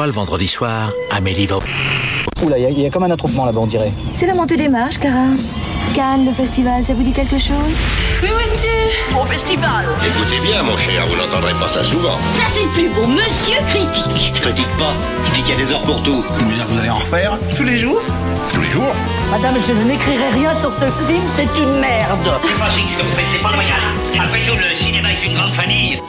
fois, le vendredi soir, Amélie va... Oula, il y, a comme un attroupement là-bas, on dirait. C'est la montée des marches, Cara. Cannes, le festival, ça vous dit quelque chose? Au festival Écoutez bien, mon cher, vous n'entendrez pas ça souvent. Ça c'est plus beau, monsieur critique Je critique pas, je dis qu'il y a des heures pour tout. Vous dire que vous allez en refaire Tous les jours? Tous les jours? Madame, je n'écrirai rien sur ce film, c'est une merde C'est pas ce que vous faites, c'est pas loyal. Après tout, le cinéma est une grande famille.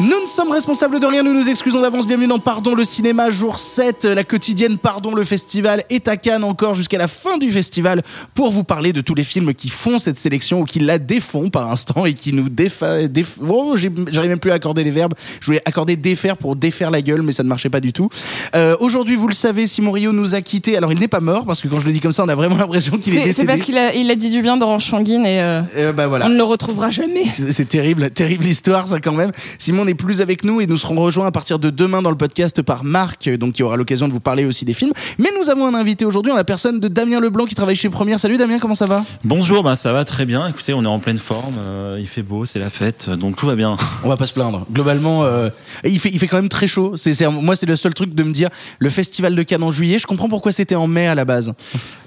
Nous ne sommes responsables de rien, nous nous excusons d'avance. Bienvenue dans Pardon le cinéma, jour 7, la quotidienne Pardon le festival est à Cannes encore jusqu'à la fin du festival pour vous parler de tous les films qui font cette sélection ou qui la défont par instant et qui nous défa... déf- Oh, j'arrive même plus à accorder les verbes. Je voulais accorder défaire pour défaire la gueule, mais ça ne marchait pas du tout. Euh, Aujourd'hui, vous le savez, Simon Rio nous a quittés. Alors, il n'est pas mort parce que quand je le dis comme ça, on a vraiment l'impression qu'il est, décédé. c'est parce qu'il a, il a dit du bien d'Orange Sanguine et euh, Euh, bah voilà. on ne le retrouvera jamais. C'est c'est terrible, terrible histoire ça quand même. Simon n'est plus avec nous et nous serons rejoints à partir de demain dans le podcast par Marc, donc qui aura l'occasion de vous parler aussi des films. Mais nous avons un invité aujourd'hui en la personne de Damien Leblanc qui travaille chez Première. Salut Damien, comment ça va? Bonjour, bah ça va très bien. Écoutez, on est en pleine forme, euh, il fait beau, c'est la fête, donc tout va bien. On va pas se plaindre. Globalement, euh, il fait il fait quand même très chaud. C'est moi c'est le seul truc de me dire le festival de Cannes en juillet. Je comprends pourquoi c'était en mai à la base.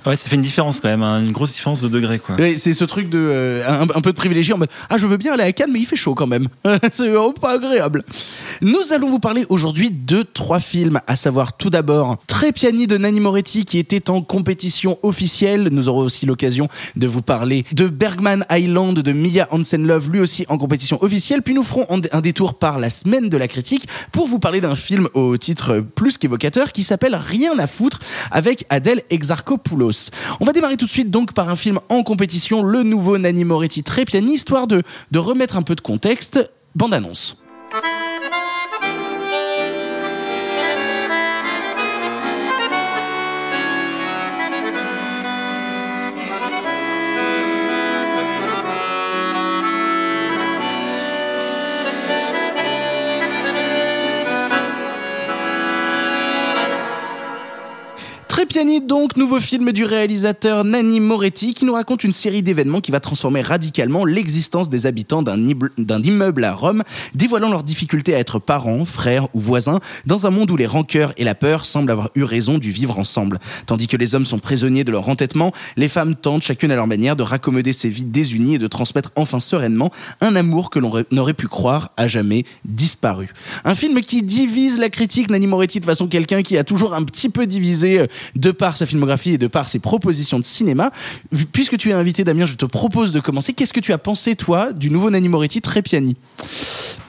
Ouais, ça fait une différence quand même, hein, une grosse différence de degré quoi. C'est ce truc de euh, un, un peu de privilégié en mode ah je veux bien aller à Cannes mais il fait chaud quand même. c'est oh, pas Nous allons vous parler aujourd'hui de trois films, à savoir tout d'abord Trépiani de Nanni Moretti qui était en compétition officielle. Nous aurons aussi l'occasion de vous parler de Bergman Island de Mia Hansen-Love, lui aussi en compétition officielle. Puis nous ferons un détour par la semaine de la critique pour vous parler d'un film au titre plus qu'évocateur qui s'appelle Rien à foutre avec Adèle Exarchopoulos. On va démarrer tout de suite donc par un film en compétition, le nouveau Nanni Moretti Trépiani, histoire de, de remettre un peu de contexte. Bande annonce. Trépiani donc, nouveau film du réalisateur Nanni Moretti qui nous raconte une série d'événements qui va transformer radicalement l'existence des habitants d'un immeuble- à Rome, dévoilant leur difficulté à être parents, frères ou voisins, dans un monde où les rancœurs et la peur semblent avoir eu raison du vivre ensemble. Tandis que les hommes sont prisonniers de leur entêtement, les femmes tentent chacune à leur manière de raccommoder ces vies désunies et de transmettre enfin sereinement un amour que l'on aurait- n'aurait pu croire à jamais disparu. Un film qui divise la critique, Nanni Moretti de façon quelqu'un qui a toujours un petit peu divisé euh, de par sa filmographie et de par ses propositions de cinéma. Puisque tu es invité Damien, je te propose de commencer. Qu'est-ce que tu as pensé toi du nouveau Nanni Moretti Trépiani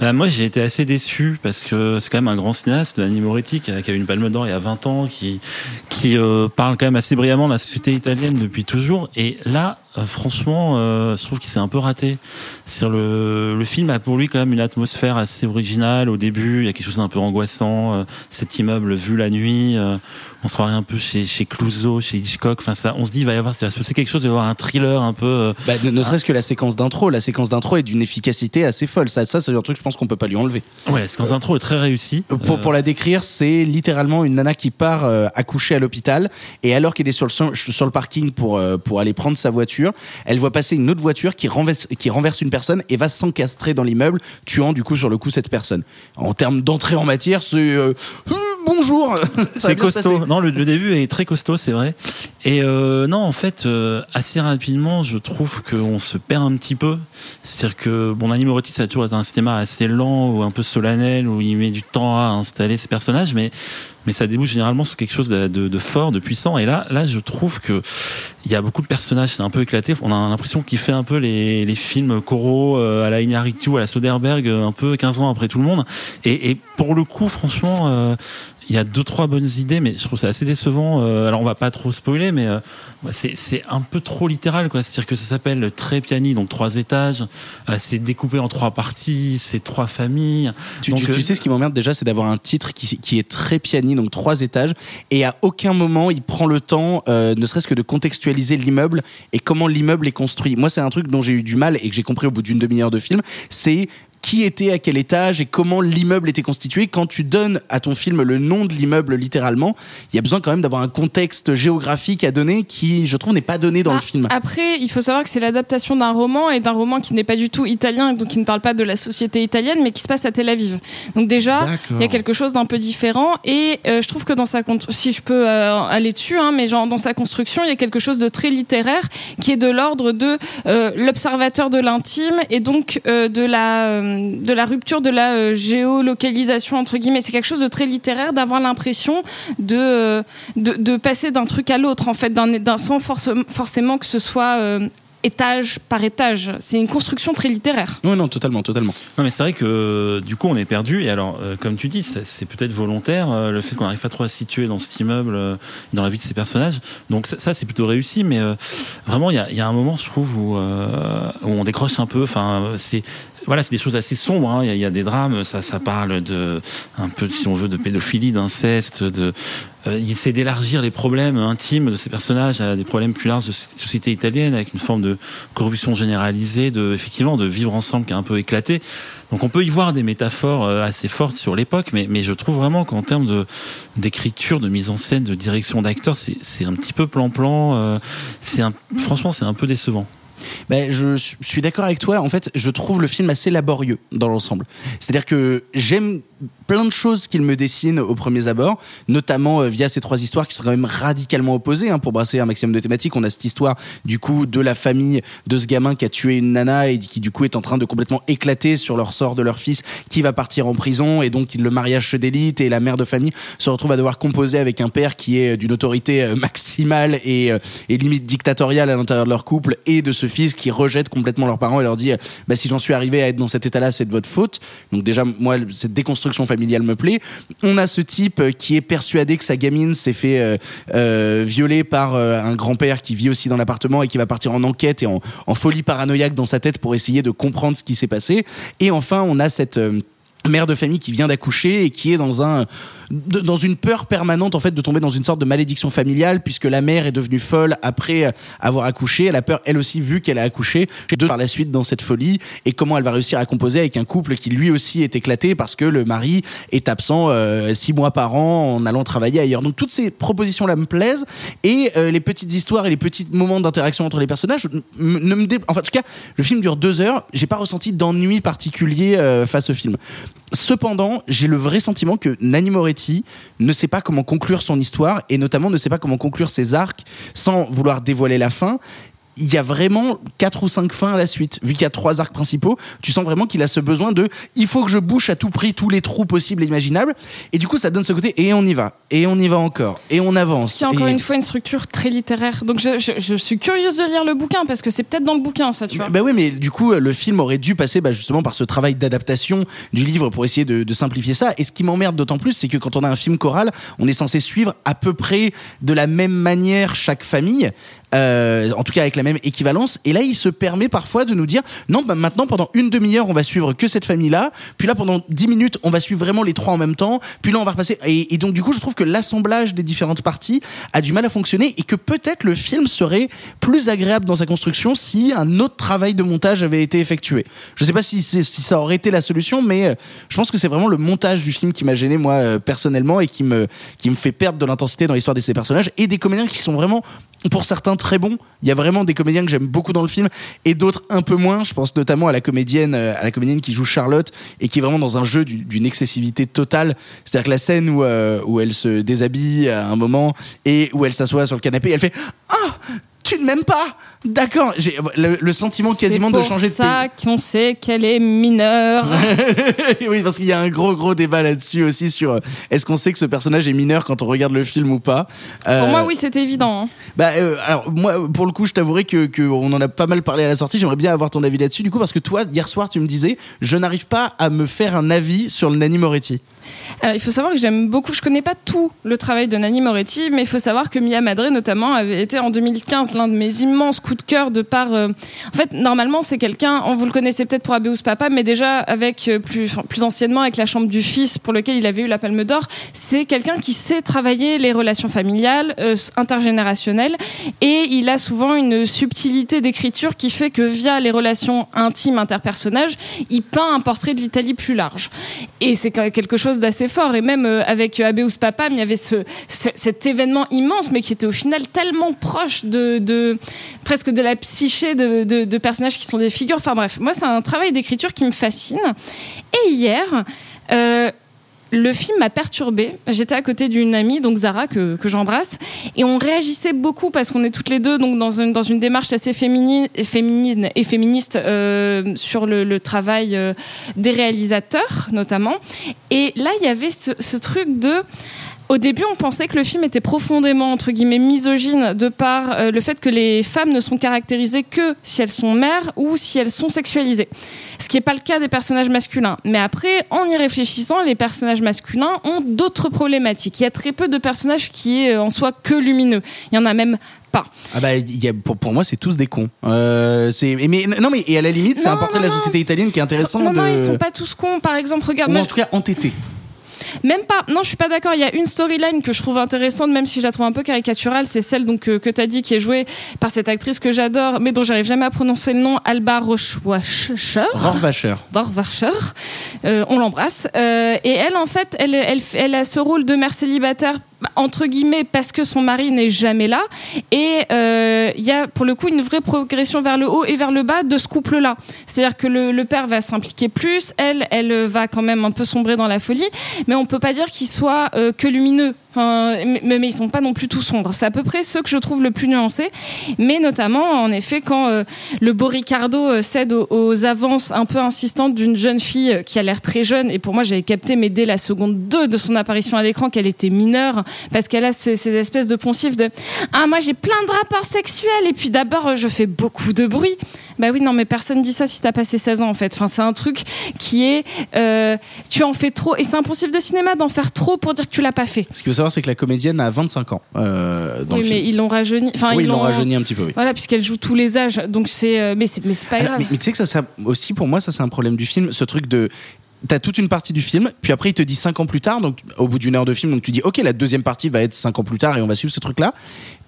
Bah, moi j'ai été assez déçu parce que c'est quand même un grand cinéaste, Nanni Moretti, qui a, qui a eu une palme d'or il y a 20 ans, qui, qui euh, parle quand même assez brillamment de la société italienne depuis toujours. Et là, franchement, euh, je trouve qu'il s'est un peu raté. Sur le, le film a pour lui quand même une atmosphère assez originale. Au début, il y a quelque chose d'un peu angoissant. euh, cet immeuble vu la nuit, euh, on se croirait un peu chez chez Clouseau, chez Hitchcock. Enfin, ça, on se dit il va y avoir, c'est quelque chose, il va y avoir un thriller un peu. euh, bah, Ne, ne serait-ce que la séquence d'intro. La séquence d'intro est d'une efficacité assez folle. Ça, ça c'est un truc je pense qu'on peut pas lui enlever. Ouais, la séquence d'intro est très réussie. Pour, pour la décrire, c'est littéralement une nana qui part euh, accoucher à l'hôpital et alors qu'elle est sur le, sur le parking pour, euh, pour aller prendre sa voiture, elle voit passer une autre voiture qui renverse, qui renverse une personne et va s'encastrer dans l'immeuble, tuant du coup sur le coup cette personne. En termes d'entrée en matière, c'est euh, euh, bonjour. C'est costaud. Non, le, le début est très costaud, c'est vrai. Et euh, non, en fait, assez rapidement, je trouve qu'on se perd un petit peu. C'est-à-dire que bon, Nanni Moretti, ça a toujours été un cinéma assez lent ou un peu solennel où il met du temps à installer ses personnages, mais mais ça débouche généralement sur quelque chose de, fort, de puissant. Et là, là, je trouve que il y a beaucoup de personnages, c'est un peu éclaté. On a l'impression qu'il fait un peu les, films euh, à la Iñárritu, à la Soderbergh, euh, un peu 15 ans après tout le monde. Et, et pour le coup, franchement. Il y a deux trois bonnes idées, mais je trouve ça assez décevant. Euh, alors on va pas trop spoiler, mais euh, c'est c'est un peu trop littéral, quoi. C'est-à-dire que ça s'appelle Trépiani, donc trois étages. Euh, c'est découpé en trois parties, c'est trois familles. Tu, donc, tu- tu sais ce qui m'emmerde déjà, c'est d'avoir un titre qui, qui est très piani, donc trois étages, et à aucun moment il prend le temps, euh, ne serait-ce que de contextualiser l'immeuble et comment l'immeuble est construit. Moi, c'est un truc dont j'ai eu du mal et que j'ai compris au bout d'une demi-heure de film, c'est qui était à quel étage et comment l'immeuble était constitué. Quand tu donnes à ton film le nom de l'immeuble littéralement, il y a besoin quand même d'avoir un contexte géographique à donner qui, je trouve, n'est pas donné dans Ah, le film. Après, il faut savoir que c'est l'adaptation d'un roman et d'un roman qui n'est pas du tout italien, donc qui ne parle pas de la société italienne, mais qui se passe à Tel Aviv. Donc déjà, il y a quelque chose d'un peu différent. Et euh, je trouve que dans sa si je peux euh, aller dessus, hein, mais genre dans sa construction, il y a quelque chose de très littéraire qui est de l'ordre de euh, l'observateur de l'intime et donc de la de la rupture de la euh, géolocalisation entre guillemets. C'est quelque chose de très littéraire d'avoir l'impression de, euh, de passer d'un truc à l'autre en fait, d'un sans forcément que ce soit euh, étage par étage. C'est une construction très littéraire. Oui, non, totalement, totalement. Non, mais c'est vrai que euh, du coup, on est perdu. Et alors, euh, comme tu dis, c'est peut-être volontaire euh, le fait qu'on n'arrive pas trop à se situer dans cet immeuble, euh, dans la vie de ces personnages. Donc ça, ça, c'est plutôt réussi. Mais euh, vraiment, il y a, il y a un moment, je trouve, où, euh, où on décroche un peu. Enfin, c'est voilà, c'est des choses assez sombres. hein. Il y, a- il y a des drames. Ça, ça parle de un peu, si on veut, de pédophilie, d'inceste, de il essaie d'élargir les problèmes intimes de ces personnages à des problèmes plus larges de société italienne avec une forme de corruption généralisée, de effectivement de vivre ensemble qui a un peu éclaté. Donc on peut y voir des métaphores euh, assez fortes sur l'époque, mais, mais je trouve vraiment qu'en termes de d'écriture, de mise en scène, de direction d'acteurs, c'est un petit peu plan-plan. euh, c'est franchement, c'est un peu décevant. Ben, je suis d'accord avec toi. En fait, je trouve le film assez laborieux dans l'ensemble. C'est-à-dire que j'aime plein de choses qu'il me dessine au premier abord, notamment euh, via ces trois histoires qui sont quand même radicalement opposées. Hein, pour brasser un maximum de thématiques, on a cette histoire du coup de la famille de ce gamin qui a tué une nana et qui du coup est en train de complètement éclater sur leur sort de leur fils qui va partir en prison et donc le mariage se délite et la mère de famille se retrouve à devoir composer avec un père qui est d'une autorité euh, maximale et, euh, et limite dictatoriale à l'intérieur de leur couple et de ce fils qui rejette complètement leurs parents et leur dit bah, si j'en suis arrivé à être dans cet état-là c'est de votre faute donc déjà moi cette déconstruction familiale me plaît. On a ce type qui est persuadé que sa gamine s'est fait euh, euh, violer par euh, un grand-père qui vit aussi dans l'appartement et qui va partir en enquête et en, folie paranoïaque dans sa tête pour essayer de comprendre ce qui s'est passé. Et enfin on a cette mère de famille qui vient d'accoucher et qui est dans un dans une peur permanente en fait de tomber dans une sorte de malédiction familiale puisque la mère est devenue folle après avoir accouché. Elle a peur elle aussi vu qu'elle a accouché. De par la suite dans cette folie et comment elle va réussir à composer avec un couple qui lui aussi est éclaté parce que le mari est absent euh, six mois par an en allant travailler ailleurs. Donc toutes ces propositions là me plaisent et euh, les petites histoires et les petits moments d'interaction entre les personnages ne me dé- enfin en tout cas le film dure deux heures. J'ai pas ressenti d'ennui particulier euh, face au film Cependant, j'ai le vrai sentiment que Nanni Moretti ne sait pas comment conclure son histoire et notamment ne sait pas comment conclure ses arcs sans vouloir dévoiler la fin. Il y a vraiment quatre ou cinq fins à la suite. Vu qu'il y a trois arcs principaux, tu sens vraiment qu'il a ce besoin de il faut que je bouche à tout prix tous les trous possibles et imaginables. Et du coup, ça donne ce côté et on y va, et on y va encore, et on avance. Ce qui est encore Et- une fois une structure très littéraire. Donc je, je- je suis curieuse de lire le bouquin parce que c'est peut-être dans le bouquin ça, tu vois. Bah oui, mais du coup, le film aurait dû passer bah, justement par ce travail d'adaptation du livre pour essayer de, de simplifier ça. Et ce qui m'emmerde d'autant plus, c'est que quand on a un film choral, on est censé suivre à peu près de la même manière chaque famille. Euh, en tout cas avec la équivalence. Et là il se permet parfois de nous dire non bah maintenant pendant une demi-heure on va suivre que cette famille là puis là pendant dix minutes on va suivre vraiment les trois en même temps. Puis là on va repasser. Et, donc du coup je trouve que l'assemblage des différentes parties a du mal à fonctionner et que peut-être le film serait plus agréable dans sa construction si un autre travail de montage avait été effectué. Je sais pas si, si ça aurait été la solution mais euh, je pense que c'est vraiment le montage du film qui m'a gêné moi euh, personnellement et qui me qui me fait perdre de l'intensité dans l'histoire de ces personnages et des comédiens qui sont vraiment pour certains très bons. Il y a vraiment des comédiens que j'aime beaucoup dans le film et d'autres un peu moins. Je pense notamment à la comédienne, euh, à la comédienne qui joue Charlotte et qui est vraiment dans un jeu du- d'une excessivité totale. C'est-à-dire que la scène où euh, où elle se déshabille à un moment et où elle s'assoit sur le canapé, elle fait ah tu ne m'aimes pas D'accord, j'ai le, le sentiment quasiment de changer de C'est pays. pour ça qu'on sait qu'elle est mineure. oui, parce qu'il y a un gros gros débat là-dessus aussi sur euh, est-ce qu'on sait que ce personnage est mineur quand on regarde le film ou pas? Euh, Pour moi, oui, c'était évident. hein. Bah euh, alors moi pour le coup je t'avouerai que, que on en a pas mal parlé à la sortie j'aimerais bien avoir ton avis là-dessus du coup parce que toi hier soir tu me disais je n'arrive pas à me faire un avis sur le Nanni Moretti Alors, il faut savoir que j'aime beaucoup, je connais pas tout le travail de Nanni Moretti, mais il faut savoir que Mia Madre, notamment, avait été en 2015 l'un de mes immenses coup de cœur de par. euh, en fait, normalement, c'est quelqu'un. On vous le connaissez peut-être pour Abéus Papa, mais déjà avec euh, plus anciennement avec la Chambre du Fils, pour lequel il avait eu la Palme d'Or. C'est quelqu'un qui sait travailler les relations familiales, euh, intergénérationnelles, et il a souvent une subtilité d'écriture qui fait que via les relations intimes interpersonnages, il peint un portrait de l'Italie plus large. Et c'est quelque chose d'assez fort. Et même avec Abéus Papam, il y avait ce, ce- cet événement immense, mais qui était au final tellement proche de, de de la psyché de, personnages qui sont des figures. Enfin bref, moi c'est un travail d'écriture qui me fascine. Et hier. euh, le film m'a perturbée. J'étais à côté d'une amie, donc Zara, que, que j'embrasse, et on réagissait beaucoup parce qu'on est toutes les deux donc dans une, dans une démarche assez féminine, féminine et féministe euh, sur le, travail euh, des réalisateurs, notamment. Et là, il y avait ce truc de au début, on pensait que le film était profondément entre guillemets misogyne de par euh, le fait que les femmes ne sont caractérisées que si elles sont mères ou si elles sont sexualisées. Ce qui n'est pas le cas des personnages masculins. Mais après, en y réfléchissant, les personnages masculins ont d'autres problématiques. Il y a très peu de personnages qui est euh, en soi que lumineux. Il y en a même pas. Ah bah, il y a, pour, pour moi, c'est tous des cons. Euh, mais, non, mais et à la limite, c'est un portrait de la société italienne qui est intéressant. Non, de... non, ils sont pas tous cons. Par exemple, regarde. Ou en tout cas entêtés. Même pas. Non, je suis pas d'accord. Il y a une storyline que je trouve intéressante, même si je la trouve un peu caricaturale. C'est celle donc que, que t'as dit qui est jouée par cette actrice que j'adore, mais dont j'arrive jamais à prononcer le nom, Alba Rochwacher. Rohrwacher. Rohrwacher. Euh, on l'embrasse. Euh, et elle, en fait, elle, elle, elle a ce rôle de mère célibataire entre guillemets parce que son mari n'est jamais là. Et euh, il y a pour le coup une vraie progression vers le haut et vers le bas de ce couple là c'est à dire que le, le père va s'impliquer plus. Elle elle va quand même un peu sombrer dans la folie. Mais on peut pas dire qu'il soit euh, que lumineux mais, ils sont pas non plus tout sombres. C'est à peu près ceux que je trouve le plus nuancés. Mais notamment en effet quand euh, le beau Ricardo euh, cède aux, avances un peu insistantes d'une jeune fille euh, qui a l'air très jeune et pour moi j'avais capté mais dès la seconde 2 de son apparition à l'écran qu'elle était mineure parce qu'elle a ce- ces espèces de poncifs de ah moi j'ai plein de rapports sexuels et puis d'abord je fais beaucoup de bruit bah oui non mais personne dit ça si t'as passé 16 ans en fait enfin c'est un truc qui est euh, tu en fais trop et c'est poncif de cinéma d'en faire trop pour dire que tu l'as pas fait Ce qu'il faut savoir, c'est que la comédienne a 25 ans. Euh, dans oui le mais film. ils l'ont rajeuni enfin oui, ils l'ont rajeuni un petit peu, oui. voilà puisqu'elle joue tous les âges donc c'est euh, mais c'est mais c'est pas Alors, grave mais, mais tu sais que ça, ça aussi pour moi ça c'est un problème du film ce truc de T'as toute une partie du film, puis après il te dit cinq ans plus tard, donc au bout d'une heure de film, donc tu dis ok la deuxième partie va être cinq ans plus tard et on va suivre ce truc là.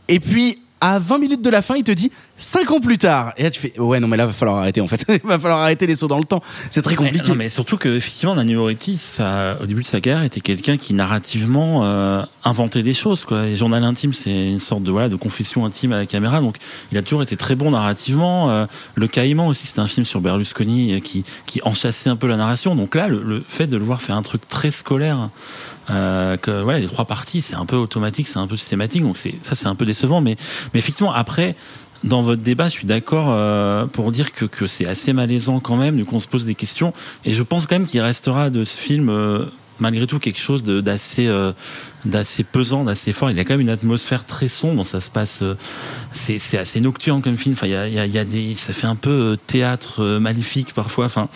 Et puis à 20 minutes de la fin, il te dit 5 ans plus tard. Et là tu fais ouais non mais là va falloir arrêter en fait, il va falloir arrêter les sauts dans le temps. C'est très compliqué. Mais, non, mais surtout que effectivement, Nanni Moretti, ça, au début de sa carrière, était quelqu'un qui narrativement euh, inventait des choses. Quoi. Et Journal intime, c'est une sorte de voilà de confession intime à la caméra. Donc, il a toujours été très bon narrativement. Euh, le Caïman aussi, c'était un film sur Berlusconi euh, qui qui enchâssait un peu la narration. Donc là, le, le fait de le voir faire un truc très scolaire. Euh, que ouais les trois parties c'est un peu automatique c'est un peu systématique donc c'est ça c'est un peu décevant mais mais effectivement après dans votre débat, je suis d'accord euh, pour dire que, que c'est assez malaisant quand même, qu'on se pose des questions. Et je pense quand même qu'il restera de ce film euh, malgré tout quelque chose d'assez euh, d'assez pesant, d'assez fort. Il y a quand même une atmosphère très sombre. Ça se passe, euh, c'est assez nocturne comme film. Enfin, il y a, y y a des, ça fait un peu euh, théâtre maléfique parfois. Enfin,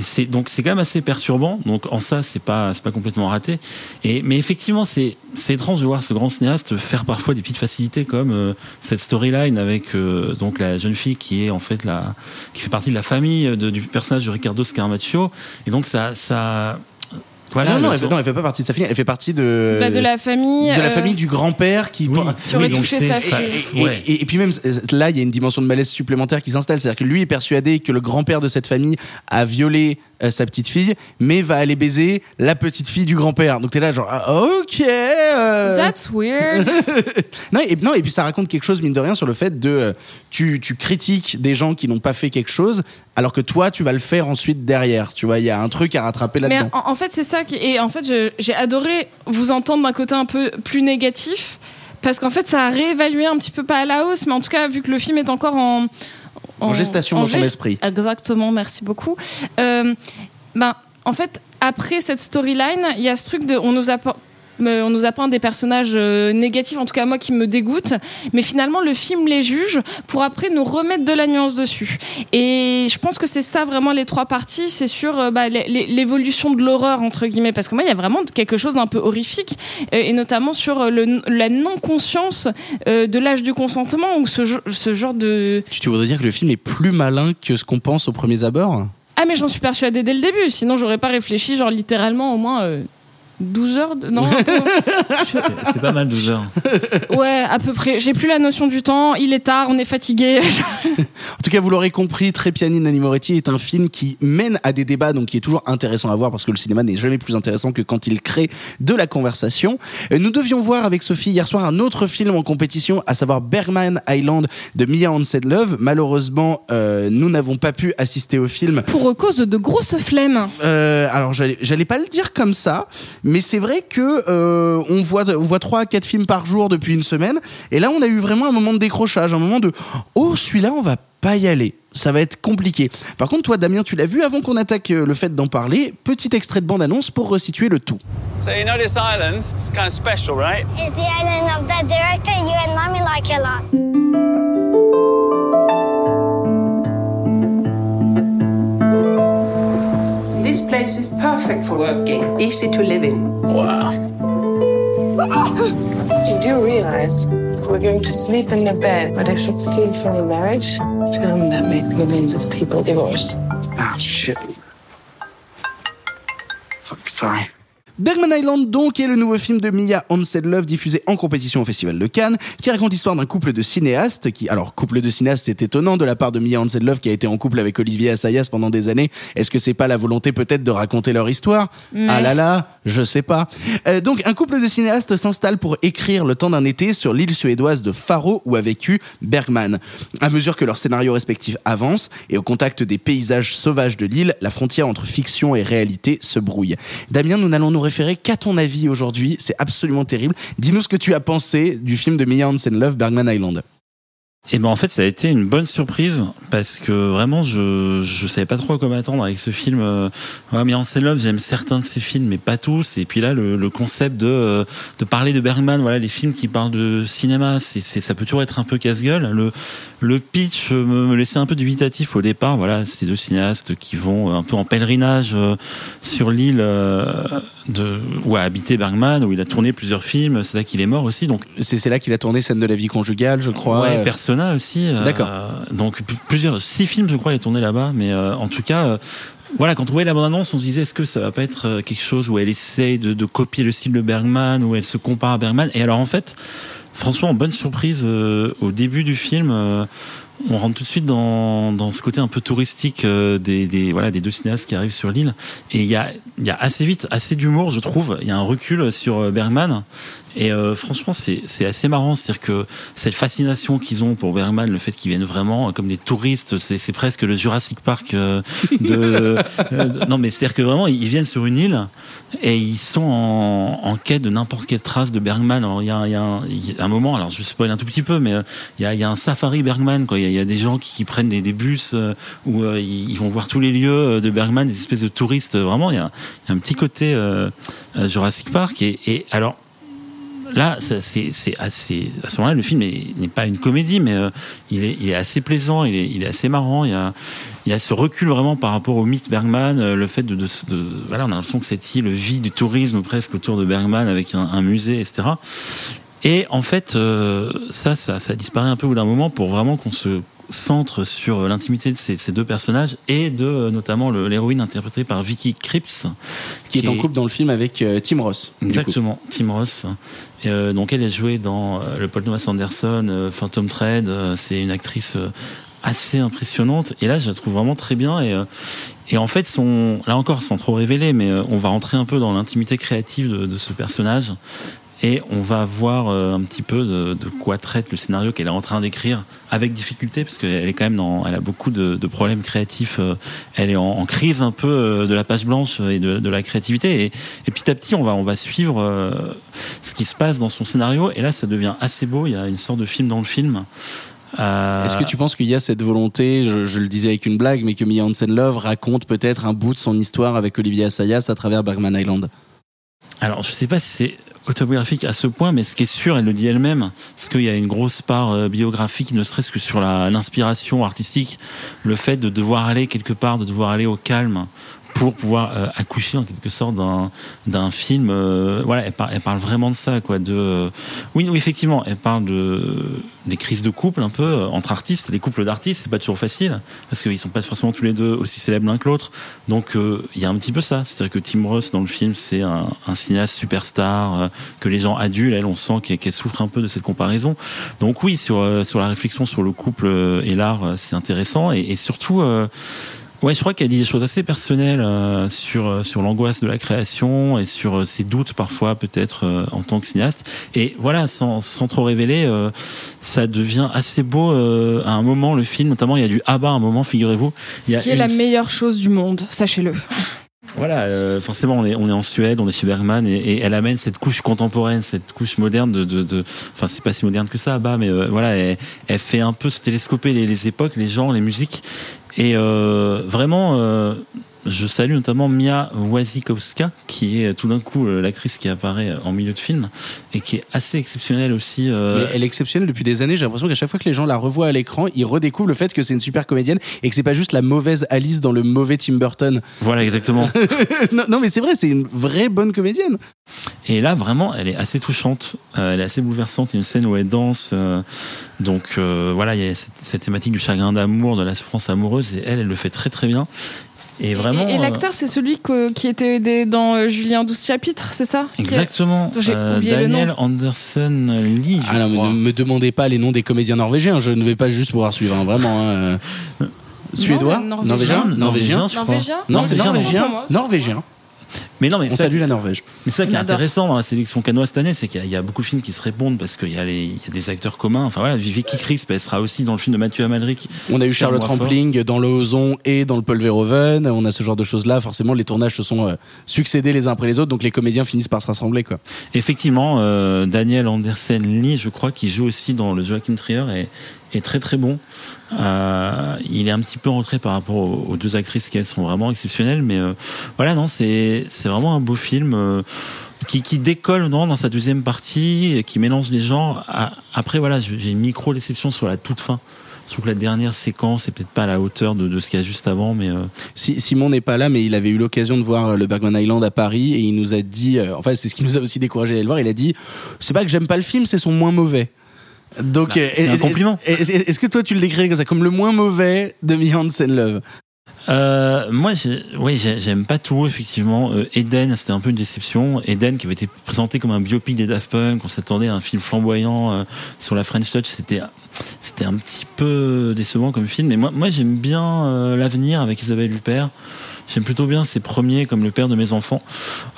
c'est donc c'est quand même assez perturbant. Donc en ça, c'est pas c'est pas complètement raté. Et mais effectivement, c'est c'est étrange de voir ce grand cinéaste faire parfois des petites facilités comme cette storyline avec donc la jeune fille qui est en fait la qui fait partie de la famille du personnage de Riccardo Scarmaccio. Et donc ça ça voilà. non, non, le elle non, elle fait pas partie de sa famille, elle fait partie de Bah, de la famille de la euh, famille du grand-père qui Oui. Qui aurait touché sa et- fille. Et, Ouais. et- et puis même là, il y a une dimension de malaise supplémentaire qui s'installe, c'est-à-dire que lui est persuadé que le grand-père de cette famille a violé euh, sa petite fille, mais va aller baiser la petite fille du grand-père. Donc t'es là genre ah, ok. euh. That's weird. non, et, non, et puis ça raconte quelque chose mine de rien sur le fait de euh, tu, tu critiques des gens qui n'ont pas fait quelque chose, alors que toi tu vas le faire ensuite derrière. Tu vois, il y a un truc à rattraper Mais là-dedans. en, en fait, c'est ça qui. Et en fait, j'ai adoré vous entendre d'un côté un peu plus négatif. Parce qu'en fait, ça a réévalué un petit peu, pas à la hausse, mais en tout cas, vu que le film est encore en. En gestation dans son gest- esprit. Exactement, merci beaucoup. Euh, ben, en fait, après cette storyline, il y a ce truc de. On nous a. on nous a peint des personnages négatifs, en tout cas moi qui me dégoûtent, mais finalement le film les juge pour après nous remettre de la nuance dessus. Et je pense que c'est ça vraiment les trois parties, c'est sur bah, l'évolution de l'horreur entre guillemets, parce que moi il y a vraiment quelque chose d'un peu horrifique, et notamment sur le, la non-conscience de l'âge du consentement ou ce, ce genre de... Tu voudrais dire que le film est plus malin que ce qu'on pense au premier abord? Ah mais j'en suis persuadée dès le début, sinon j'aurais pas réfléchi genre littéralement au moins euh, 12 heures de... Non, c'est pas mal 12 heures. Ouais, à peu près. J'ai plus la notion du temps. Il est tard, on est fatigué. en tout cas, vous l'aurez compris, Trépianine Nanni Moretti est un film qui mène à des débats, donc qui est toujours intéressant à voir parce que le cinéma n'est jamais plus intéressant que quand il crée de la conversation. Euh, nous devions voir avec Sophie hier soir un autre film en compétition, à savoir Bergman Island de Mia Hansen-Love. Malheureusement, euh, nous n'avons pas pu assister au film. Pour cause de grosses flemmes. Euh, alors, j'allais pas le dire comme ça, mais c'est vrai que euh, on voit on voit trois à quatre films par jour depuis une semaine. Et là, on a eu vraiment un moment de décrochage, un moment de oh celui-là, on va pas y aller. Ça va être compliqué. Par contre, toi, Damien, tu l'as vu avant qu'on attaque euh, le fait d'en parler. Petit extrait de bande-annonce pour resituer le tout. So you know this island? It's kind of special, right? It's the island of the director you and mommy like a lot. This place is perfect for working, easy to live in. Wow. you do realize we're going to sleep in the bed where they should scenes from a marriage film that made millions of people divorce. Ah, shit. Fuck, sorry. Bergman Island donc est le nouveau film de Mia Hansen-Love diffusé en compétition au Festival de Cannes qui raconte l'histoire d'un couple de cinéastes qui alors couple de cinéastes c'est étonnant de la part de Mia Hansen-Love qui a été en couple avec Olivier Assayas pendant des années. Est-ce que c'est pas la volonté peut-être de raconter leur histoire? Ah là là je sais pas. Euh, donc un couple de cinéastes s'installe pour écrire le temps d'un été sur l'île suédoise de Faro où a vécu Bergman. À mesure que leurs scénarios respectifs avancent et au contact des paysages sauvages de l'île la frontière entre fiction et réalité se brouille. Damien nous n'allons nous référer qu'à ton avis aujourd'hui. C'est absolument terrible. Dis-nous ce que tu as pensé du film de Mia Hansen-Love, Bergman Island. Et ben en fait ça a été une bonne surprise parce que vraiment je je savais pas trop à quoi m'attendre avec ce film. Euh, ouais, mais Love j'aime certains de ses films mais pas tous. Et puis là le, le concept de euh, de parler de Bergman, voilà les films qui parlent de cinéma, c'est c'est ça peut toujours être un peu casse-gueule. Le le pitch me, me laissait un peu dubitatif au départ. Voilà ces deux cinéastes qui vont un peu en pèlerinage euh, sur l'île de où a habité Bergman où il a tourné plusieurs films. C'est là qu'il est mort aussi donc c'est c'est là qu'il a tourné Scène de la vie conjugale je crois. Ouais, aussi. Euh, D'accord. donc plusieurs, six films, je crois, il est tourné là-bas. Mais euh, en tout cas, euh, voilà, quand on voyait la bande-annonce, on se disait est-ce que ça va pas être quelque chose où elle essaye de, de, copier le style de Bergman, où elle se compare à Bergman? Et alors en fait, franchement, bonne surprise au début du film on rentre tout de suite dans, dans ce côté un peu touristique euh, des, des, voilà, des deux cinéastes qui arrivent sur l'île. Et il y a, y a assez vite, assez d'humour, je trouve. Il y a un recul sur euh, Bergman. Et euh, franchement, c'est, assez marrant. C'est-à-dire que cette fascination qu'ils ont pour Bergman, le fait qu'ils viennent vraiment comme des touristes, c'est, presque le Jurassic Park de, Non, mais c'est-à-dire que vraiment, ils viennent sur une île et ils sont en, en quête de n'importe quelle trace de Bergman. Alors, il y a, y, y a un moment, alors je spoil un tout petit peu, mais il y a, y a un safari Bergman. Quoi. Il y a, des gens qui, prennent des, bus euh, où euh, ils, vont voir tous les lieux euh, de Bergman, des espèces de touristes. Vraiment, il y a, un petit côté Jurassic Park. Et, alors, là, c'est assez. À ce moment-là, le film n'est pas une comédie, mais il, est, il assez plaisant, il est, il assez marrant. Il y a, il ce recul vraiment par rapport au mythe Bergman, le fait de, voilà, on a l'impression que cette île vit du tourisme presque autour de Bergman avec un musée, etc. Et en fait, ça, ça, ça disparaît un peu au bout d'un moment pour vraiment qu'on se centre sur l'intimité de ces, ces, deux personnages et de euh, notamment l'héroïne interprétée par Vicky Krieps qui, est en couple dans le film avec euh, Tim Ross. Exactement, Tim Ross. Et euh, donc elle est jouée dans euh, le Paul Thomas Anderson, euh, Phantom Thread. c'est une actrice assez impressionnante et là je la trouve vraiment très bien et et en fait son là encore sans trop révéler mais on va rentrer un peu dans l'intimité créative de, de, ce personnage et on va voir euh, un petit peu de, de quoi traite le scénario qu'elle est en train d'écrire avec difficulté parce qu'elle est quand même dans, elle a beaucoup de, de problèmes créatifs. Euh, elle est en, en, crise un peu euh, de la page blanche et de, de la créativité. Et, et, petit à petit, on va on va suivre ce qui se passe dans son scénario. Et là, ça devient assez beau. Il y a une sorte de film dans le film. Euh... Est-ce que tu penses qu'il y a cette volonté, je, je, le disais avec une blague, mais que Mia Hansen-Love raconte peut-être un bout de son histoire avec Olivier Assayas à travers Bergman Island? Alors, je sais pas si c'est autobiographique à ce point, mais ce qui est sûr, elle le dit elle-même, c'est qu'il y a une grosse part euh, biographique, ne serait-ce que sur l'inspiration artistique, le fait de devoir aller quelque part, de devoir aller au calme, pour pouvoir euh, accoucher en quelque sorte d'un d'un film euh, voilà elle, parle vraiment de ça quoi de euh, oui oui effectivement elle parle de des crises de couple un peu entre artistes les couples d'artistes c'est pas toujours facile parce qu'ils sont pas forcément tous les deux aussi célèbres l'un que l'autre. Donc il y a un petit peu ça. C'est à dire que Tim Ross dans le film c'est un, un, cinéaste superstar que les gens adulent elle on sent qu'elle souffre un peu de cette comparaison. Donc oui sur sur la réflexion sur le couple et l'art c'est intéressant et, et surtout Ouais, je crois qu'elle dit des choses assez personnelles euh, sur euh, sur l'angoisse de la création et sur euh, ses doutes parfois peut-être en tant que cinéaste. Et voilà, sans sans trop révéler, ça devient assez beau à un moment le film. Notamment, il y a du Abba à un moment, figurez-vous. Ce qui est la meilleure chose du monde, sachez-le. Voilà, forcément, on est, on est en Suède, on est chez Bergman, et, et, elle amène cette couche contemporaine, cette couche moderne de, de, enfin, c'est pas si moderne que ça, bah, mais voilà, elle, fait un peu se télescoper les, les, époques, les gens, les musiques, et euh, vraiment, euh, je salue notamment Mia Wasikowska, qui est tout d'un coup euh, l'actrice qui apparaît en milieu de film et qui est assez exceptionnelle aussi. Mais elle est exceptionnelle depuis des années. J'ai l'impression qu'à chaque fois que les gens la revoient à l'écran, ils redécouvrent le fait que c'est une super comédienne et que c'est pas juste la mauvaise Alice dans le mauvais Tim Burton. Voilà, exactement. non, non, mais c'est vrai, c'est une vraie bonne comédienne. Et là, vraiment, elle est assez touchante. elle est assez bouleversante. Il y a une scène où elle danse. donc voilà, il y a cette, cette thématique du chagrin d'amour, de la souffrance amoureuse, et elle, elle le fait très très bien. Et vraiment. Et, et l'acteur, c'est celui que, qui était des, dans euh, Julien 12 chapitres, c'est ça? Exactement. Euh, Daniel Anderson Lee. Ah non, mais ne me demandez pas les noms des comédiens norvégiens. Je ne vais pas juste pouvoir suivre, hein, vraiment. Hein. Suédois? Norvégien? Norvégien? Norvégien Non, c'est norvégien. Norvégien. Mais non, mais on salue la Norvège. Mais ça qui est intéressant dans la sélection canoise cette année, c'est qu'il y, a beaucoup de films qui se répondent parce qu'il y, a y des acteurs communs. Enfin voilà, Vicky Crisp, elle sera aussi dans le film de Mathieu Amalric. On a eu Charlotte Rampling dans le Ozon et dans le Paul Verhoeven. On a ce genre de choses-là. Forcément, les tournages se sont euh, succédés les uns après les autres, donc les comédiens finissent par se rassembler, quoi. Effectivement, euh, Daniel Andersen Lee, je crois, qui joue aussi dans le Joachim Trier et est très très bon. Euh, il est un petit peu rentré par rapport aux, deux actrices qui elles sont vraiment exceptionnelles, mais euh, voilà non c'est c'est vraiment un beau film euh, qui, qui décolle non, dans sa deuxième partie, qui mélange les genres. Après voilà j'ai une micro déception sur la toute fin. Je trouve que la dernière séquence est peut-être pas à la hauteur de, de ce qu'il y a juste avant, mais euh... si, Simon n'est pas là, mais il avait eu l'occasion de voir le Bergman Island à Paris et il nous a dit, euh, enfin c'est ce qui nous a aussi découragé à le voir. Il a dit, c'est pas que j'aime pas le film, c'est son moins mauvais. Donc, bah, c'est un compliment. Est-ce que toi tu le décrirais comme ça, comme le moins mauvais de Hansen Love euh, moi, oui, j'aime pas tout effectivement. Euh, Eden, c'était un peu une déception. Eden, qui avait été présenté comme un biopic des Daft Punk, on s'attendait à un film flamboyant euh, sur la French Touch. C'était, c'était un petit peu décevant comme film. Mais moi, moi, j'aime bien euh, l'avenir avec Isabelle Huppert. J'aime plutôt bien ses premiers comme le père de mes enfants.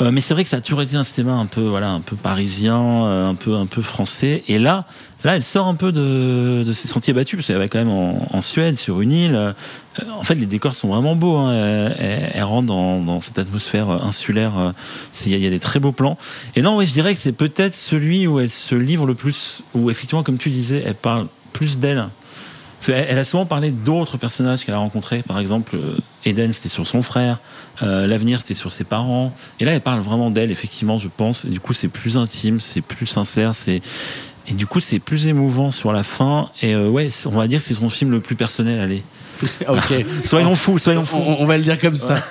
Euh, mais c'est vrai que ça a toujours été un cinéma un peu, voilà, un peu parisien, euh, un peu, un peu français. Et là, là, elle sort un peu de, de ses sentiers battus parce qu'elle va quand même en, Suède, sur une île. Euh, en fait, les décors sont vraiment beaux. Hein. Elle, rentre dans, dans, cette atmosphère insulaire. Il y, y, a des très beaux plans. Et non, oui, je dirais que c'est peut-être celui où elle se livre le plus, où effectivement, comme tu disais, elle parle plus d'elle elle a souvent parlé d'autres personnages qu'elle a rencontrés. Par exemple, euh, Eden, c'était sur son frère. Euh, L'avenir, c'était sur ses parents. Et là, elle parle vraiment d'elle, effectivement, je pense. Et du coup, c'est plus intime, c'est plus sincère, c'est et du coup, c'est plus émouvant sur la fin. Et euh, ouais, on va dire que c'est son film le plus personnel. Allez. ok. soyons fous, soyons fous. On, on, va le dire comme ça.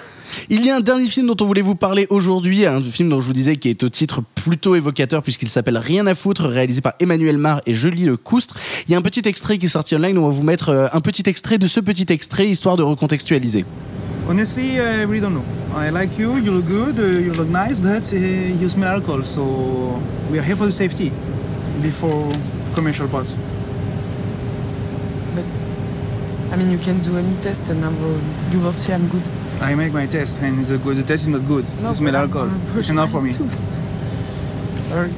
Il y a un dernier film dont on voulait vous parler aujourd'hui, un film dont je vous disais qui est au titre plutôt évocateur puisqu'il s'appelle Rien à foutre, réalisé par Emmanuel Mar et Julie Le Coustre. Il y a un petit extrait qui est sorti online, on va vous mettre euh, un petit extrait de ce petit extrait histoire de recontextualiser. Honestly, I really don't know. I like you, you look good, uh, you look nice, but uh, you smell alcohol, so we are here for the safety before commercial parts. But, I mean, you can do any test and you will see I'm good. I make my test and it's the, the test is not good. No, you smell alcohol. It's not for me. Tooth. Sorry.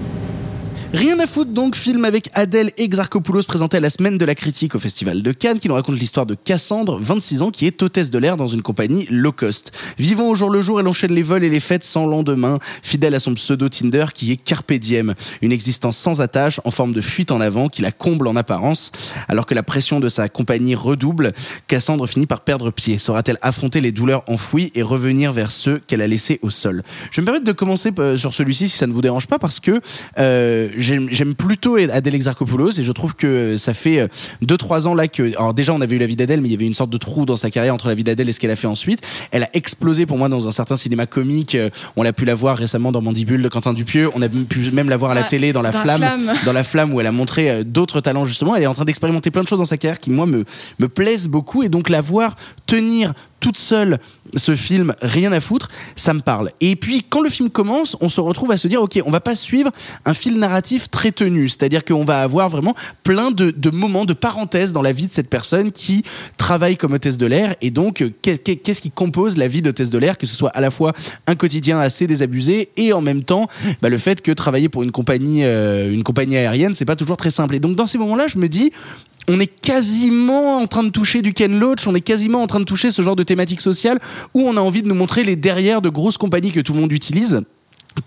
Rien à foutre donc, film avec Adèle Exarchopoulos présenté à la semaine de la critique au Festival de Cannes qui nous raconte l'histoire de Cassandre, 26 ans, qui est hôtesse de l'air dans une compagnie low cost. Vivant au jour le jour, elle enchaîne les vols et les fêtes sans lendemain, fidèle à son pseudo Tinder qui est Carpe Diem, une existence sans attache en forme de fuite en avant qui la comble en apparence. Alors que la pression de sa compagnie redouble, Cassandre finit par perdre pied. Saura-t-elle affronter les douleurs enfouies et revenir vers ceux qu'elle a laissés au sol? Je vais me permettre de commencer euh, sur celui-ci si ça ne vous dérange pas parce que euh, j'aime plutôt Adèle Exarchopoulos et je trouve que ça fait 2-3 ans là que alors déjà on avait eu la vie d'Adèle mais il y avait une sorte de trou dans sa carrière entre la vie d'Adèle et ce qu'elle a fait ensuite. Elle a explosé pour moi dans un certain cinéma comique on l'a pu la voir récemment dans Mandibule de Quentin Dupieux. On a pu même la voir à la télé dans la dans la flamme, Flamme. dans la flamme où elle a montré euh, d'autres talents justement. Elle est en train d'expérimenter plein de choses dans sa carrière qui moi me me plaisent beaucoup. Et donc la voir tenir toute seule ce film rien à foutre ça me parle. Et puis quand le film commence on se retrouve à se dire ok on va pas suivre un fil narratif très tenu. C'est-à-dire qu'on va avoir vraiment plein de, moments de parenthèses dans la vie de cette personne qui travaille comme hôtesse de l'air. Et donc qu'est- qu'est- qu'est-ce qui compose la vie d'hôtesse de l'air que ce soit à la fois un quotidien assez désabusé et en même temps bah, le fait que travailler pour une compagnie euh, une compagnie aérienne c'est pas toujours très simple. Et donc dans ces moments là je me dis on est quasiment en train de toucher du Ken Loach, on est quasiment en train de toucher ce genre de thématique sociale où on a envie de nous montrer les derrière de grosses compagnies que tout le monde utilise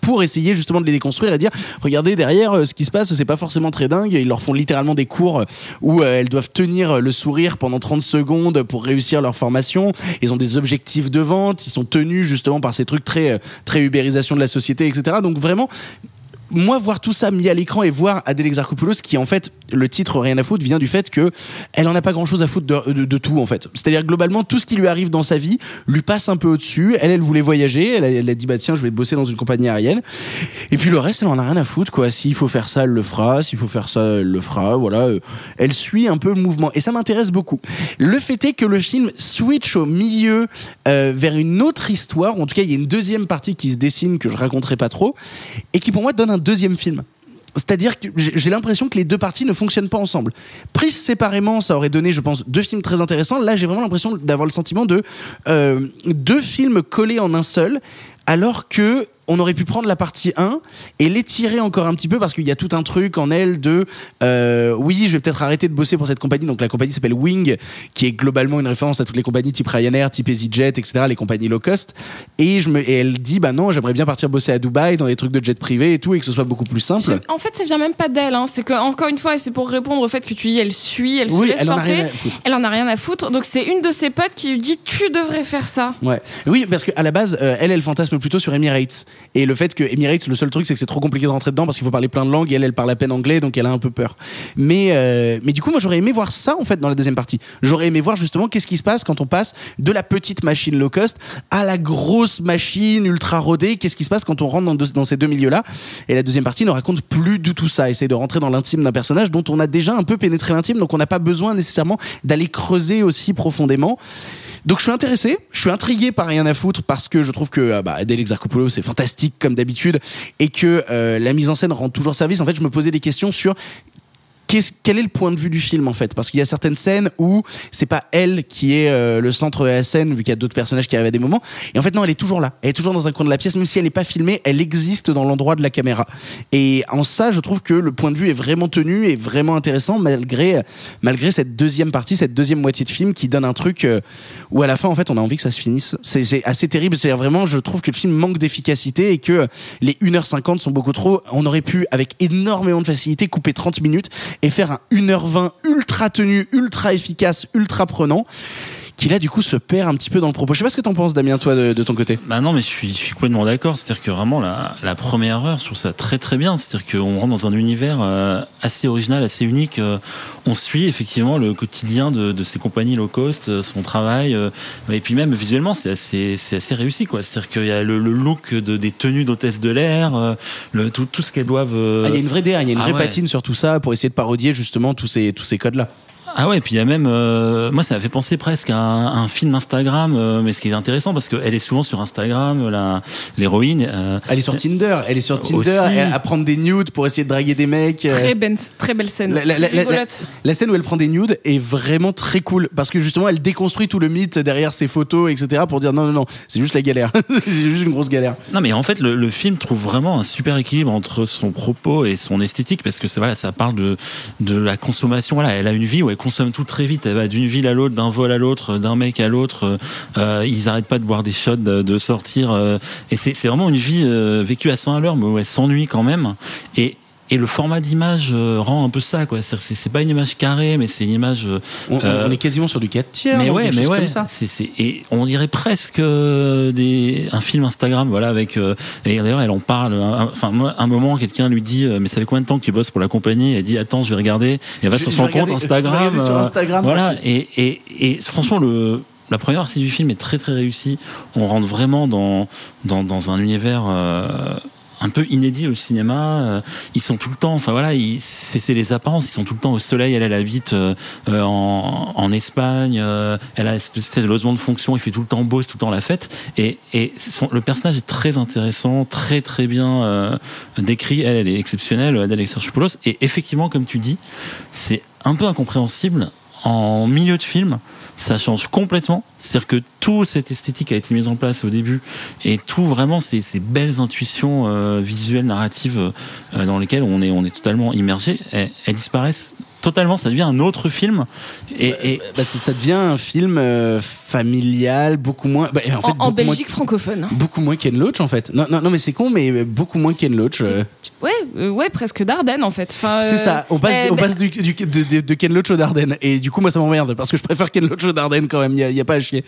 pour essayer justement de les déconstruire et dire regardez derrière euh, ce qui se passe c'est pas forcément très dingue. Ils leur font littéralement des cours où euh, elles doivent tenir euh, le sourire pendant 30 secondes pour réussir leur formation. Ils ont des objectifs de vente ils sont tenus justement par ces trucs très très ubérisation de la société etc donc vraiment moi, voir tout ça mis à l'écran et voir Adèle Exarchopoulos, qui en fait, le titre Rien à foutre vient du fait que elle en a pas grand chose à foutre de, tout, en fait. C'est-à-dire, globalement, tout ce qui lui arrive dans sa vie lui passe un peu au-dessus. Elle, elle voulait voyager. Elle a dit, bah tiens, je vais bosser dans une compagnie aérienne. Et puis le reste, elle en a rien à foutre, quoi. S'il faut faire ça, elle le fera. S'il faut faire ça, elle le fera. Voilà. Euh, Elle suit un peu le mouvement. Et ça m'intéresse beaucoup. Le fait est que le film switch au milieu euh, vers une autre histoire. En tout cas, il y a une deuxième partie qui se dessine que je raconterai pas trop et qui pour moi donne un deuxième film. C'est-à-dire que j'ai l'impression que les deux parties ne fonctionnent pas ensemble. Prises séparément, ça aurait donné, je pense, deux films très intéressants. Là, j'ai vraiment l'impression d'avoir le sentiment de euh, deux films collés en un seul, alors que on aurait pu prendre la partie 1 et l'étirer encore un petit peu parce qu'il y a tout un truc en elle de euh, oui je vais peut-être arrêter de bosser pour cette compagnie donc la compagnie s'appelle Wing qui est globalement une référence à toutes les compagnies type Ryanair type EasyJet etc les compagnies low cost et je me et elle dit bah non j'aimerais bien partir bosser à Dubaï dans des trucs de jet privé et tout et que ce soit beaucoup plus simple En fait, ça vient même pas d'elle. Hein. C'est que encore une fois, et c'est pour répondre au fait que tu dis, elle suit, elle se Oui, laisse elle en a porter. rien à foutre. Elle en a rien à foutre. Donc c'est une de ses potes qui lui dit, tu devrais faire ça. Ouais. Oui, parce qu'à la base, euh, elle, elle fantasme plutôt sur Emirates. Et le fait que Emirates, le seul truc, c'est que c'est trop compliqué de rentrer dedans parce qu'il faut parler plein de langues et elle, elle parle à peine anglais, donc elle a un peu peur. Mais, euh, mais du coup, moi, j'aurais aimé voir ça, en fait, dans la deuxième partie. J'aurais aimé voir justement qu'est-ce qui se passe quand on passe de la petite machine low cost à la grosse machine ultra rodée. Qu'est-ce qui se passe quand on rentre dans, dans ces deux milieux-là? Et la deuxième partie ne raconte plus du tout ça. Essaye de rentrer dans l'intime d'un personnage dont on a déjà un peu pénétré l'intime, donc on n'a pas besoin nécessairement d'aller creuser aussi profondément. Donc je suis intéressé, je suis intrigué par rien à foutre parce que je trouve que ah bah, Adèle Exarchopoulos c'est fantastique comme d'habitude et que euh, la mise en scène rend toujours service. En fait, je me posais des questions sur qu'est-ce- quel est le point de vue du film en fait? Parce qu'il y a certaines scènes où c'est pas elle qui est euh, le centre de la scène vu qu'il y a d'autres personnages qui arrivent à des moments. Et en fait non, elle est toujours là. Elle est toujours dans un coin de la pièce, même si elle n'est pas filmée, elle existe dans l'endroit de la caméra. Et en ça, je trouve que le point de vue est vraiment tenu et vraiment intéressant malgré malgré cette deuxième partie, cette deuxième moitié de film qui donne un truc euh, où à la fin en fait on a envie que ça se finisse. C'est assez terrible. C'est vraiment, je trouve que le film manque d'efficacité et que les 1h50 sont beaucoup trop. On aurait pu avec énormément de facilité couper 30 minutes et faire un 1h20 ultra tenu, ultra efficace, ultra prenant qui là du coup se perd un petit peu dans le propos. Je sais pas ce que t'en penses Damien toi de, de ton côté. Bah non, mais je suis, je suis complètement d'accord. C'est-à-dire que vraiment la, la première heure, je trouve ça très très bien. C'est-à-dire qu'on rentre dans un univers euh, assez original, assez unique. Euh, on suit effectivement le quotidien de, de ces compagnies low cost, euh, son travail, et puis même visuellement, c'est assez, c'est assez réussi quoi. C'est-à-dire qu'il y a le, le look de, des tenues d'hôtesse de l'air, le tout, tout ce qu'elles doivent. Ah, Il y a une vraie il y a une ah vraie ouais. patine sur tout ça pour essayer de parodier justement tous ces tous ces codes là. Ah ouais, puis il y a même, euh, moi ça m'a fait penser presque à un, un film Instagram, euh, mais ce qui est intéressant parce qu'elle est souvent sur Instagram, la l'héroïne. euh, Elle est sur Tinder, elle est sur Tinder, Aussi. elle- à prendre des nudes pour essayer de draguer des mecs. euh, Très, ben- très belle scène. La, la- la- la- Rigolote. la scène où elle prend des nudes est vraiment très cool parce que justement elle déconstruit tout le mythe derrière ses photos etc pour dire non non non c'est juste la galère c'est juste une grosse galère Non, mais en fait, le, le film trouve vraiment un super équilibre entre son propos et son esthétique parce que c'est voilà, ça parle de de la consommation. Voilà, elle a une vie où elle consomme tout très vite. Elle va d'une ville à l'autre, d'un vol à l'autre, d'un mec à l'autre. Euh, ils arrêtent pas de boire des shots, de, sortir. euh, et c'est c'est vraiment une vie euh, vécue à 100 à l'heure, mais où elle s'ennuie quand même. Et et le format d'image euh, rend un peu ça, quoi. C'est- pas une image carrée, mais c'est une image. euh, on, euh, on est quasiment sur du 4 tiers mais non, ouais, mais ouais, comme ça. c'est c'est et on dirait presque des un film Instagram, voilà, avec et d'ailleurs elle en parle. Enfin, moi, un moment, quelqu'un lui dit, mais ça fait combien de temps que tu bosses pour la compagnie? Elle dit, attends, je vais regarder. Et elle va Je- sur je son compte je Instagram. regarder sur Instagram voilà. que- Et, et et franchement le la première partie du film est très très réussie. On rentre vraiment dans dans dans un univers. euh, un peu inédit au cinéma. Euh, Ils sont tout le temps, enfin voilà, c'est les apparences. Ils sont tout le temps au soleil. Elle, elle habite euh, euh, en, en Espagne. euh, elle a ce logement de fonction. Il fait tout le temps beau, c'est tout le temps la fête. Et, et son- le personnage est très intéressant, très très bien euh, décrit. Elle, elle est exceptionnelle, Adèle Exarchopoulos. Et effectivement, comme tu dis, c'est un peu incompréhensible en milieu de film. Ça change complètement. C'est-à-dire que toute cette esthétique a été mise en place au début et tout vraiment ces, ces belles intuitions euh, visuelles, narratives euh, dans lesquelles on est, on est totalement immergé, elles, elles disparaissent totalement. Ça devient un autre film. Et, et Bah, c'est- ça devient un film euh, familial beaucoup moins bah, en, fait, En, en beaucoup Belgique moins, francophone. beaucoup moins Ken Loach en fait non non, non mais c'est con mais beaucoup moins Ken Loach euh. Ouais, euh, ouais, presque Dardenne en fait. Enfin, C'est euh, ça, on passe, eh, on passe du, du- de, de- de Ken Loach au Dardenne. Et du coup, moi, ça m'emmerde parce que je préfère Ken Loach au Dardenne quand même. Il n'y a, pas à chier.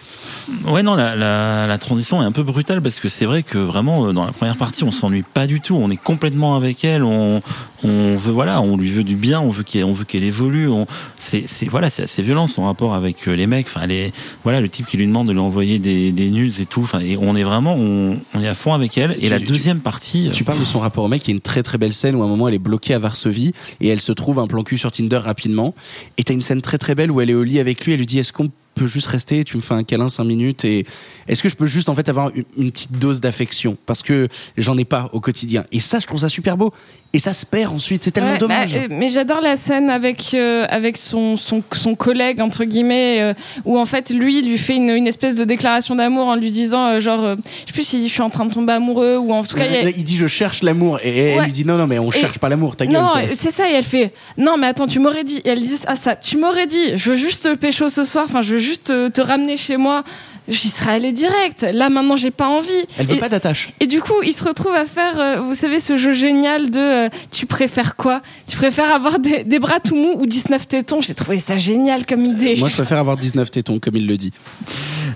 Ouais, non, la, la, la transition est un peu brutale parce que c'est vrai que vraiment, euh, dans la première partie, on s'ennuie pas du tout. On est complètement avec elle. On, on veut, voilà, on lui veut du bien. On veut qu'elle, on veut qu'elle évolue. On, c'est, c'est, voilà, c'est assez violent son rapport avec euh, les mecs. Enfin, les, voilà, le type qui lui demande de lui envoyer des, des nudes et tout. Enfin, et on est vraiment, on, on est à fond avec elle. Et Tu- la tu- deuxième partie. euh, Tu parles de son rapport au mec, il y a une très très belle scène où à un moment elle est bloquée à Varsovie et elle se trouve un plan cul sur Tinder rapidement. Et t'as une scène très très belle où elle est au lit avec lui, elle lui dit est-ce qu'on peut juste rester, tu me fais un câlin 5 minutes et est-ce que je peux juste en fait avoir une, une petite dose d'affection? Parce que j'en ai pas au quotidien. Et ça je trouve ça super beau et ça se perd ensuite, c'est tellement Ouais, dommage. bah, euh, mais j'adore la scène avec euh, avec son, son son collègue entre guillemets euh, où en fait lui il lui fait une, une espèce de déclaration d'amour en lui disant euh, genre je sais plus s'il dit je suis en train de tomber amoureux ou en tout cas il a- dit je cherche l'amour et elle lui dit non non mais on Et- cherche pas l'amour, ta gueule. non, c'est ça, et elle fait Non, mais attends, tu m'aurais dit. Et elle dit Ah, ça, tu m'aurais dit, je veux juste te pécho ce soir, enfin, je veux juste te, te ramener chez moi. J'y serais allé direct. Là, maintenant, j'ai pas envie. Elle veut et, pas d'attache. et du coup, il se retrouve à faire, euh, vous savez, ce jeu génial de euh, Tu préfères quoi? Tu préfères avoir des, des bras tout mous ou 19 tétons? J'ai trouvé ça génial comme idée. Moi je préfère avoir 19 tétons comme il le dit.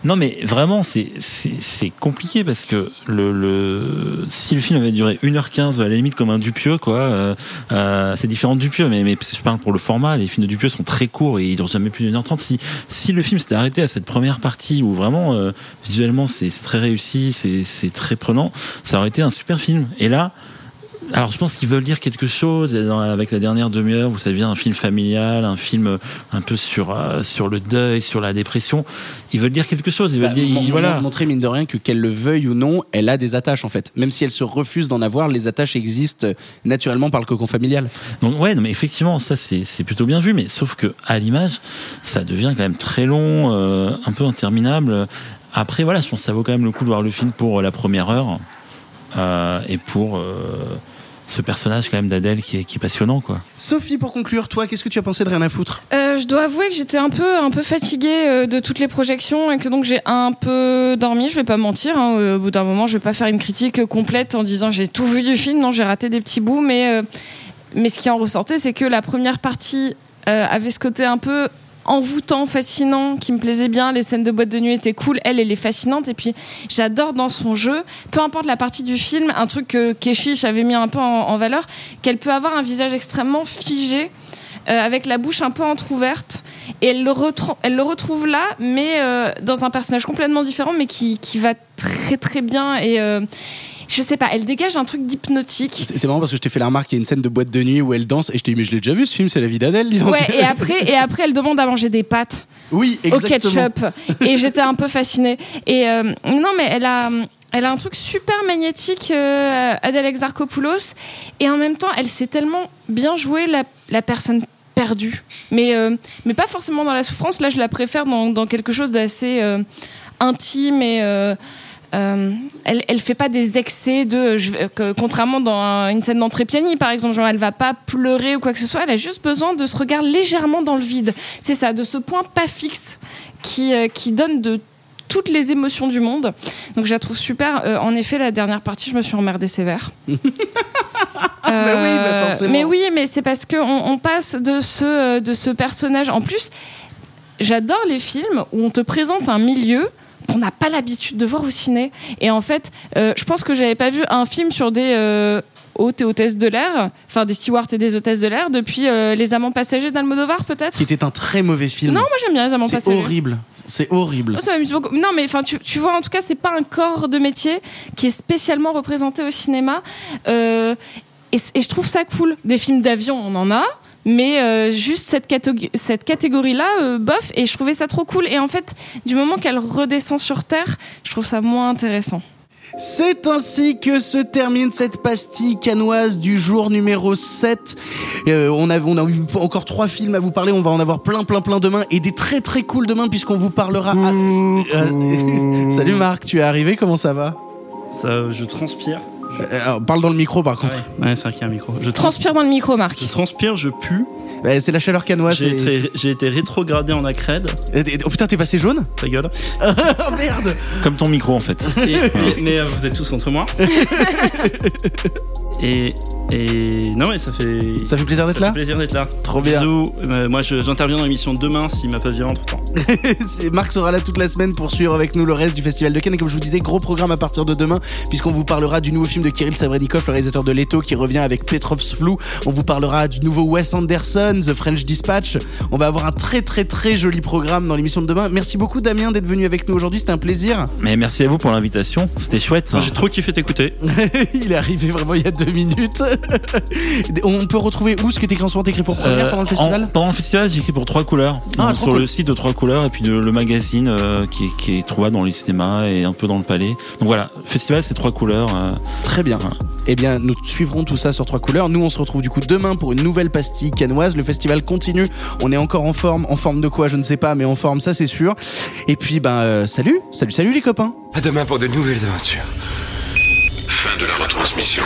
Non, mais vraiment, c'est compliqué parce que le, le si le film avait duré 1h15 à la limite comme un Dupieux, quoi, euh, euh, c'est différent de Dupieux, mais, mais je parle pour le format, les films de Dupieux sont très courts et ils durent jamais plus d'une heure trente. Si, si le film s'était arrêté à cette première partie où vraiment euh, visuellement c'est très réussi, c'est très prenant, ça aurait été un super film. Et là, alors je pense qu'ils veulent dire quelque chose avec la dernière demi-heure où ça devient un film familial, un film euh, un peu sur euh, sur le deuil, sur la dépression. Ils veulent dire quelque chose. Ils veulent Bah, dire, mon- ils- voilà. mon- montrer mine de rien que qu'elle le veuille ou non, elle a des attaches en fait. Même si elle se refuse d'en avoir, les attaches existent naturellement par le cocon familial. Donc ouais, non, mais effectivement, ça c'est c'est plutôt bien vu, mais sauf que à l'image, ça devient quand même très long, euh, un peu interminable. Après voilà, je pense que ça vaut quand même le coup de voir le film pour la première heure euh, et pour euh, ce personnage quand même d'Adèle qui est, qui est passionnant quoi. Sophie, pour conclure, toi, qu'est-ce que tu as pensé de Rien à foutre? Euh, je dois avouer que j'étais un peu un peu fatiguée euh, de toutes les projections et que donc j'ai un peu dormi. Je vais pas mentir. hein, euh, au bout d'un moment, je vais pas faire une critique complète en disant j'ai tout vu du film. Non, j'ai raté des petits bouts, mais euh, mais ce qui en ressortait, c'est que la première partie euh, avait ce côté un peu envoûtant, fascinant, qui me plaisait bien. Les scènes de boîte de nuit étaient cool. Elle, elle est fascinante. Et puis, j'adore dans son jeu, peu importe la partie du film, un truc que Keshish avait mis un peu en, valeur, qu'elle peut avoir un visage extrêmement figé. euh, avec la bouche un peu entrouverte et elle le, elle le retrouve là mais euh, dans un personnage complètement différent mais qui, qui va très très bien et euh, je sais pas, elle dégage un truc d'hypnotique. C'est marrant parce que je t'ai fait la remarque, il y a une scène de boîte de nuit où elle danse et je t'ai dit, mais je l'ai déjà vu ce film, c'est la vie d'Adèle, dis donc. Ouais, et après, et après, elle demande à manger des pâtes. Oui, au exactement. ketchup. Et j'étais un peu fascinée. Et euh, non, mais elle a, elle a un truc super magnétique, euh, Adèle Exarchopoulos. Et en même temps, elle sait tellement bien jouer la, la personne perdue. Mais, euh, mais pas forcément dans la souffrance. Là, je la préfère dans, dans quelque chose d'assez euh, intime et. Euh, elle, elle fait pas des excès de, je- que- contrairement dans un- une scène d'entrée piani par exemple, genre elle va pas pleurer ou quoi que ce soit, elle a juste besoin de se regarder légèrement dans le vide. C'est ça, de ce point pas fixe qui, euh, qui donne de toutes les émotions du monde. Donc je la trouve super. Euh, en effet, la dernière partie, je me suis emmerdée sévère. mais oui, mais forcément. mais oui, mais c'est parce qu'on on passe de ce, de ce personnage. En plus, j'adore les films où on te présente un milieu qu'on n'a pas l'habitude de voir au ciné. Et en fait, euh, je pense que j'avais pas vu un film sur des euh, hôtes et hôtesses de l'air, enfin des stewards et des hôtesses de l'air, depuis euh, Les Amants Passagers d'Almodovar, peut-être? Qui était un très mauvais film. Non, moi j'aime bien Les Amants C'est Passagers. horrible. C'est horrible. Moi, ça m'amuse beaucoup. Non, mais enfin, tu, tu vois, en tout cas, c'est pas un corps de métier qui est spécialement représenté au cinéma. Et, et je trouve ça cool. Des films d'avion, on en a. Mais euh, juste cette, catég- cette catégorie-là, euh, bof, et je trouvais ça trop cool. Et en fait, du moment qu'elle redescend sur Terre, je trouve ça moins intéressant. C'est ainsi que se termine cette pastille canoise du jour numéro 7. Euh, on, a, on a eu encore trois films à vous parler, on va en avoir plein plein plein demain et des très très cool demain puisqu'on vous parlera... à- Salut Marc, tu es arrivé, comment ça va? Ça, je transpire. Euh, alors, Parle dans le micro par contre. Ouais, c'est vrai qu'il y a un micro. Je Transpire dans le micro, Marc. Je transpire, je pue. Bah, c'est la chaleur canoise. J'ai été, j'ai été rétrogradé en accrède. Oh putain, t'es passé jaune Ta gueule. Oh merde Comme ton micro en fait. Et- et- mais euh, vous êtes tous contre moi. Et, et non mais ça fait Ça fait plaisir d'être là fait plaisir d'être là. Trop bien. Bisous. Euh, moi je- j'interviens dans l'émission demain s'il m'a pas viré entre temps. C'est- Marc sera là toute la semaine pour suivre avec nous le reste du Festival de Cannes. Et comme je vous disais, gros programme à partir de demain, puisqu'on vous parlera du nouveau film de Kirill Sabrenikov, le réalisateur de Leto, qui revient avec Petrov's Flou. On vous parlera du nouveau Wes Anderson, The French Dispatch. On va avoir un très très très joli programme dans l'émission de demain. Merci beaucoup Damien d'être venu avec nous aujourd'hui, c'était un plaisir. Mais merci à vous pour l'invitation, c'était chouette. hein. J'ai trop kiffé t'écouter. Il est arrivé vraiment il y a deux minutes. On peut retrouver où ce que t'écris en ce moment T'écris pour première Euh, pendant le festival? en- Pendant le festival, j'ai écrit pour Trois Couleurs. Ah, Donc, sur cool. le site de Trois Couleurs et puis de- le magazine euh, qui, est- qui est trouvable dans les cinémas et un peu dans le palais. Donc voilà, festival c'est Trois Couleurs. euh, Très bien. Eh bien, nous suivrons tout ça sur trois couleurs. Nous, on se retrouve du coup demain pour une nouvelle pastille canoise. Le festival continue. On est encore en forme. En forme de quoi, je ne sais pas, mais en forme, ça c'est sûr. Et puis, ben, euh, salut, salut, salut les copains. À demain pour de nouvelles aventures. Fin de la retransmission.